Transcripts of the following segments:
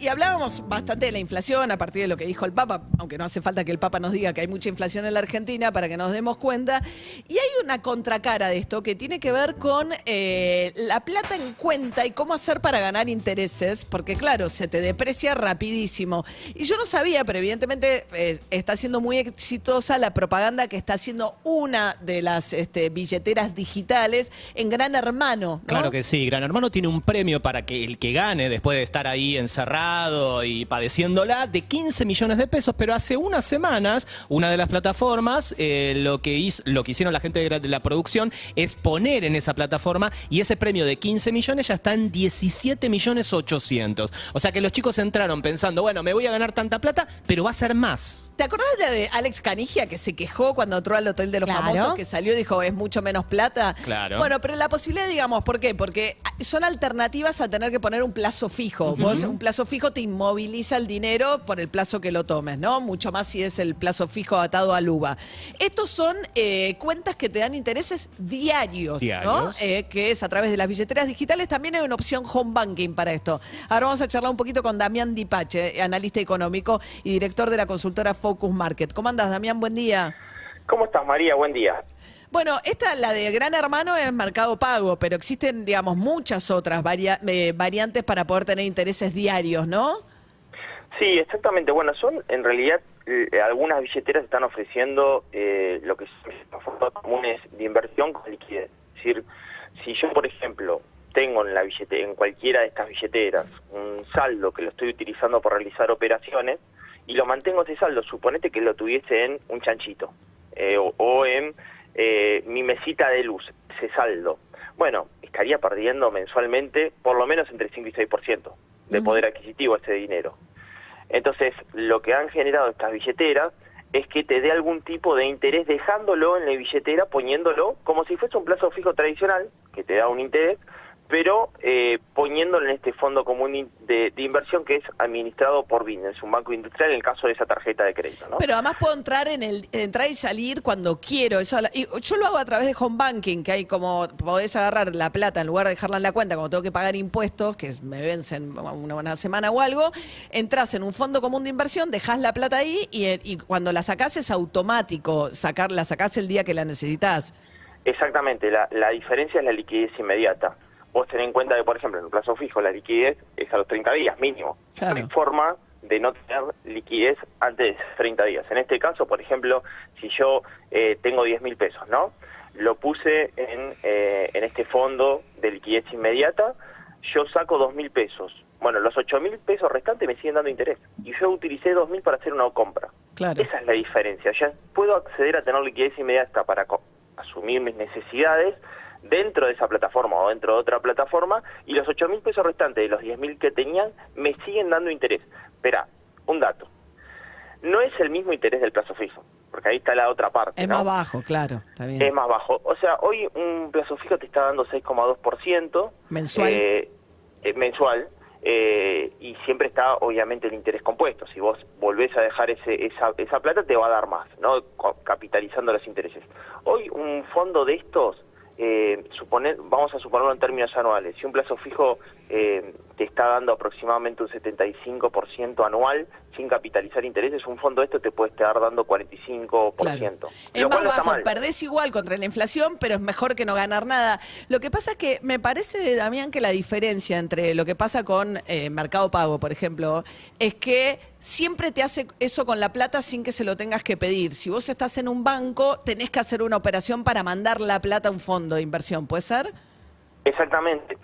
Y hablábamos bastante de la inflación a partir de lo que dijo el Papa, aunque no hace falta que el Papa nos diga que hay mucha inflación en la Argentina para que nos demos cuenta. Y hay una contracara de esto que tiene que ver con eh, la plata en cuenta y cómo hacer para ganar intereses, porque claro, se te deprecia rapidísimo. Y yo no sabía, pero evidentemente eh, está siendo muy exitosa la propaganda que está haciendo una de las este, billeteras digitales en Gran Hermano. ¿no? Claro que sí, Gran Hermano tiene un premio para que el que gane, después de estar ahí encerrado y padeciéndola, de 15 millones de pesos, pero hace unas semanas una de las plataformas, eh, lo, que hizo, lo que hicieron la gente de la producción es poner en esa plataforma y ese premio de 15 millones ya está en 17 millones 800. O sea que los chicos entraron pensando, bueno, me voy a ganar tanta plata, pero va a ser más. ¿Te acordás de Alex Canigia que se quejó cuando entró al Hotel de los Claro. Famosos, que salió y dijo es mucho menos plata? Claro. Bueno, pero la posibilidad, digamos, ¿por qué? Porque son alternativas a tener que poner un plazo fijo. Vos, un plazo fijo te inmoviliza el dinero por el plazo que lo tomes, ¿no? Mucho más si es el plazo fijo atado al UVA. Estos son eh, cuentas que te dan intereses diarios, ¿no? Eh, que es a través de las billeteras digitales. También hay una opción home banking para esto. Ahora vamos a charlar un poquito con Damián Dipache, analista económico y director de la consultora Focus Market. ¿Cómo andas, Damián? Buen día. ¿Cómo estás, María? Buen día. Bueno, esta, la de Gran Hermano, es Mercado Pago, pero existen, digamos, muchas otras eh, variantes para poder tener intereses diarios, ¿no? Sí, exactamente. Bueno, son en realidad eh, algunas billeteras están ofreciendo eh, lo que son fondos comunes de inversión con liquidez. Es decir, si yo, por ejemplo, tengo en la billete, en cualquiera de estas billeteras un saldo que lo estoy utilizando para realizar operaciones y lo mantengo ese saldo, suponete que lo tuviese en un chanchito eh, o, o en eh, mi mesita de luz, ese saldo. Bueno, estaría perdiendo mensualmente por lo menos entre 5 y 6% de poder adquisitivo ese dinero. Entonces, lo que han generado estas billeteras es que te dé algún tipo de interés dejándolo en la billetera, poniéndolo como si fuese un plazo fijo tradicional, que te da un interés, pero eh, poniéndolo en este fondo común de, de inversión que es administrado por BIN, es un banco industrial en el caso de esa tarjeta de crédito. ¿no? Pero además puedo entrar en el entrar y salir cuando quiero. Eso, y yo lo hago a través de home banking, que hay como podés agarrar la plata en lugar de dejarla en la cuenta, como tengo que pagar impuestos, que me vencen una, una semana o algo, entras en un fondo común de inversión, dejas la plata ahí y, y cuando la sacás es automático, sacar, la sacás el día que la necesitas. Exactamente, la, la diferencia es la liquidez inmediata. Vos tenés en cuenta que, por ejemplo, en un plazo fijo la liquidez es a los 30 días mínimo. Claro. No hay forma de no tener liquidez antes de 30 días. En este caso, por ejemplo, si yo eh, tengo 10 mil pesos, ¿no? Lo puse en, eh, en este fondo de liquidez inmediata, yo saco 2 mil pesos. Bueno, los 8 mil pesos restantes me siguen dando interés. Y yo utilicé 2 mil para hacer una compra. Claro. Esa es la diferencia. Ya puedo acceder a tener liquidez inmediata para asumir mis necesidades dentro de esa plataforma o dentro de otra plataforma y los 8 mil pesos restantes de los 10 mil que tenían me siguen dando interés. Espera, un dato. No es el mismo interés del plazo fijo, porque ahí está la otra parte. Es ¿no? más bajo, claro. Está bien. Es más bajo. O sea, hoy un plazo fijo te está dando 6,2%. Mensual. eh, eh, mensual. eh, y siempre está, obviamente, el interés compuesto. Si vos volvés a dejar ese, esa, esa plata, te va a dar más, ¿no? Capitalizando los intereses. Hoy un fondo de estos, eh, suponer, vamos a suponerlo en términos anuales, si un plazo fijo eh, te está dando aproximadamente un 75% anual sin capitalizar intereses, un fondo de esto te puede estar dando 45%. Claro. Es más bajo, mal. perdés igual contra la inflación, pero es mejor que no ganar nada. Lo que pasa es que me parece, Damián, que la diferencia entre lo que pasa con eh, Mercado Pago, por ejemplo, es que siempre te hace eso con la plata sin que se lo tengas que pedir. Si vos estás en un banco, tenés que hacer una operación para mandar la plata a un fondo de inversión, ¿puede ser? Exactamente.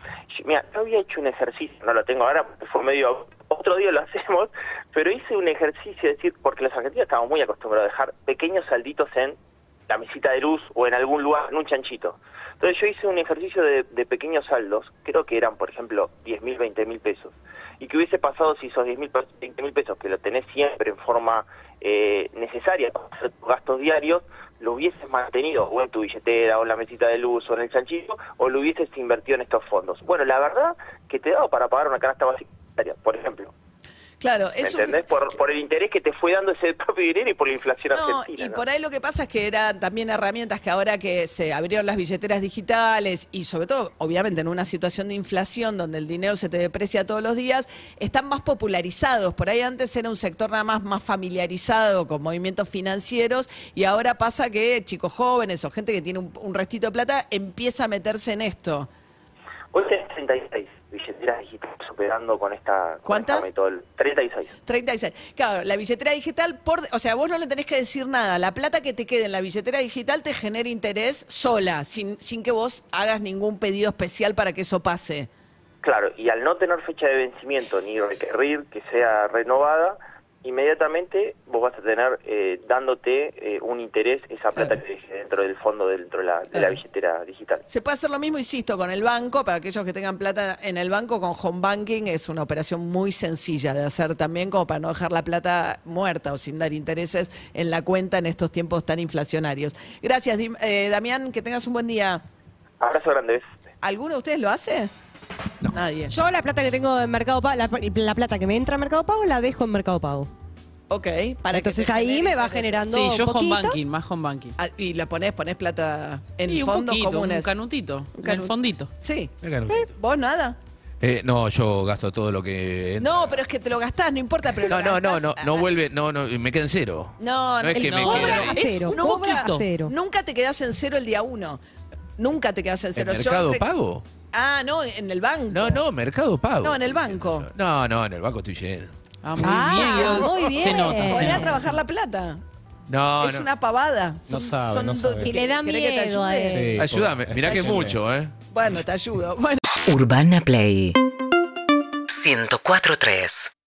Mira, yo había hecho un ejercicio, no lo tengo ahora, porque fue medio... Otro día lo hacemos, pero hice un ejercicio, es decir, porque los argentinos estamos muy acostumbrados a dejar pequeños salditos en la mesita de luz o en algún lugar, en un chanchito. Entonces yo hice un ejercicio de, pequeños saldos, creo que eran, por ejemplo, 10 mil, 20 mil pesos. Y que hubiese pasado si esos 10 mil, 20 mil pesos, que lo tenés siempre en forma eh, necesaria para hacer tus gastos diarios, lo hubieses mantenido o en tu billetera o en la mesita de luz o en el chanchito o lo hubieses invertido en estos fondos. Bueno, la verdad que te he dado para pagar una canasta básica, por ejemplo. Claro, ¿Me es un- entendés? Por, por el interés que te fue dando ese propio dinero y por la inflación No, argentina. y ¿no? por ahí lo que pasa es que eran también herramientas que ahora que se abrieron las billeteras digitales y sobre todo, obviamente, en una situación de inflación donde el dinero se te deprecia todos los días, están más popularizados. Por ahí antes era un sector nada más más familiarizado con movimientos financieros y ahora pasa que chicos jóvenes o gente que tiene un, un restito de plata empieza a meterse en esto. Hoy tenés 36 billeteras digitales operando con esta, con ¿Cuántas? esta metodol- 36. 36. Claro, la billetera digital, por, o sea, vos no le tenés que decir nada. La plata que te quede en la billetera digital te genera interés sola, sin, sin que vos hagas ningún pedido especial para que eso pase. Claro, y al no tener fecha de vencimiento ni requerir que sea renovada, inmediatamente vos vas a tener eh, dándote eh, un interés esa plata que deje dentro del fondo, dentro de la, de la Claro. billetera digital. Se puede hacer lo mismo, insisto, con el banco. Para aquellos que tengan plata en el banco, con home banking es una operación muy sencilla de hacer también, como para no dejar la plata muerta o sin dar intereses en la cuenta en estos tiempos tan inflacionarios. Gracias, eh, Damián, que tengas un buen día. Abrazo grande. ¿Alguno de ustedes lo hace? Nadie. Yo la plata que tengo en Mercado Pago, la, la plata que me entra en Mercado Pago, la dejo en Mercado Pago. Ok, para que Entonces te ahí genere me va generando Sí, yo home poquito. banking, más home banking. Ah, y la pones, pones plata en Y un fondos poquito, comunes. un canutito, Un en el fondito. Sí. Un canutito. ¿Eh? ¿Vos nada? Eh, no, yo gasto todo lo que. entra. No, pero es que te lo gastás, no importa, pero No, lo no, no, gastás no, no a- vuelve, no, no, me queda en cero. No, No es el- que me no, quede Cobra a cero, cobra a cero. nunca te quedás en cero el día uno. Nunca te quedás en ¿En cero. Yo Mercado re- Pago? Ah, no, en el banco. No, no, Mercado Pago. No, en el banco. No, no, en el banco estoy lleno. Ah, muy Ah, bien. Muy bien. Se nota, se Poné a trabajar la plata. No, es no. una pavada. No sabe, no sabe. Y le da ¿querés que te miedo a él. Ayúdame, mirá que es mucho, ¿eh? Bueno, te ayudo. Bueno. Urbana Play 104.3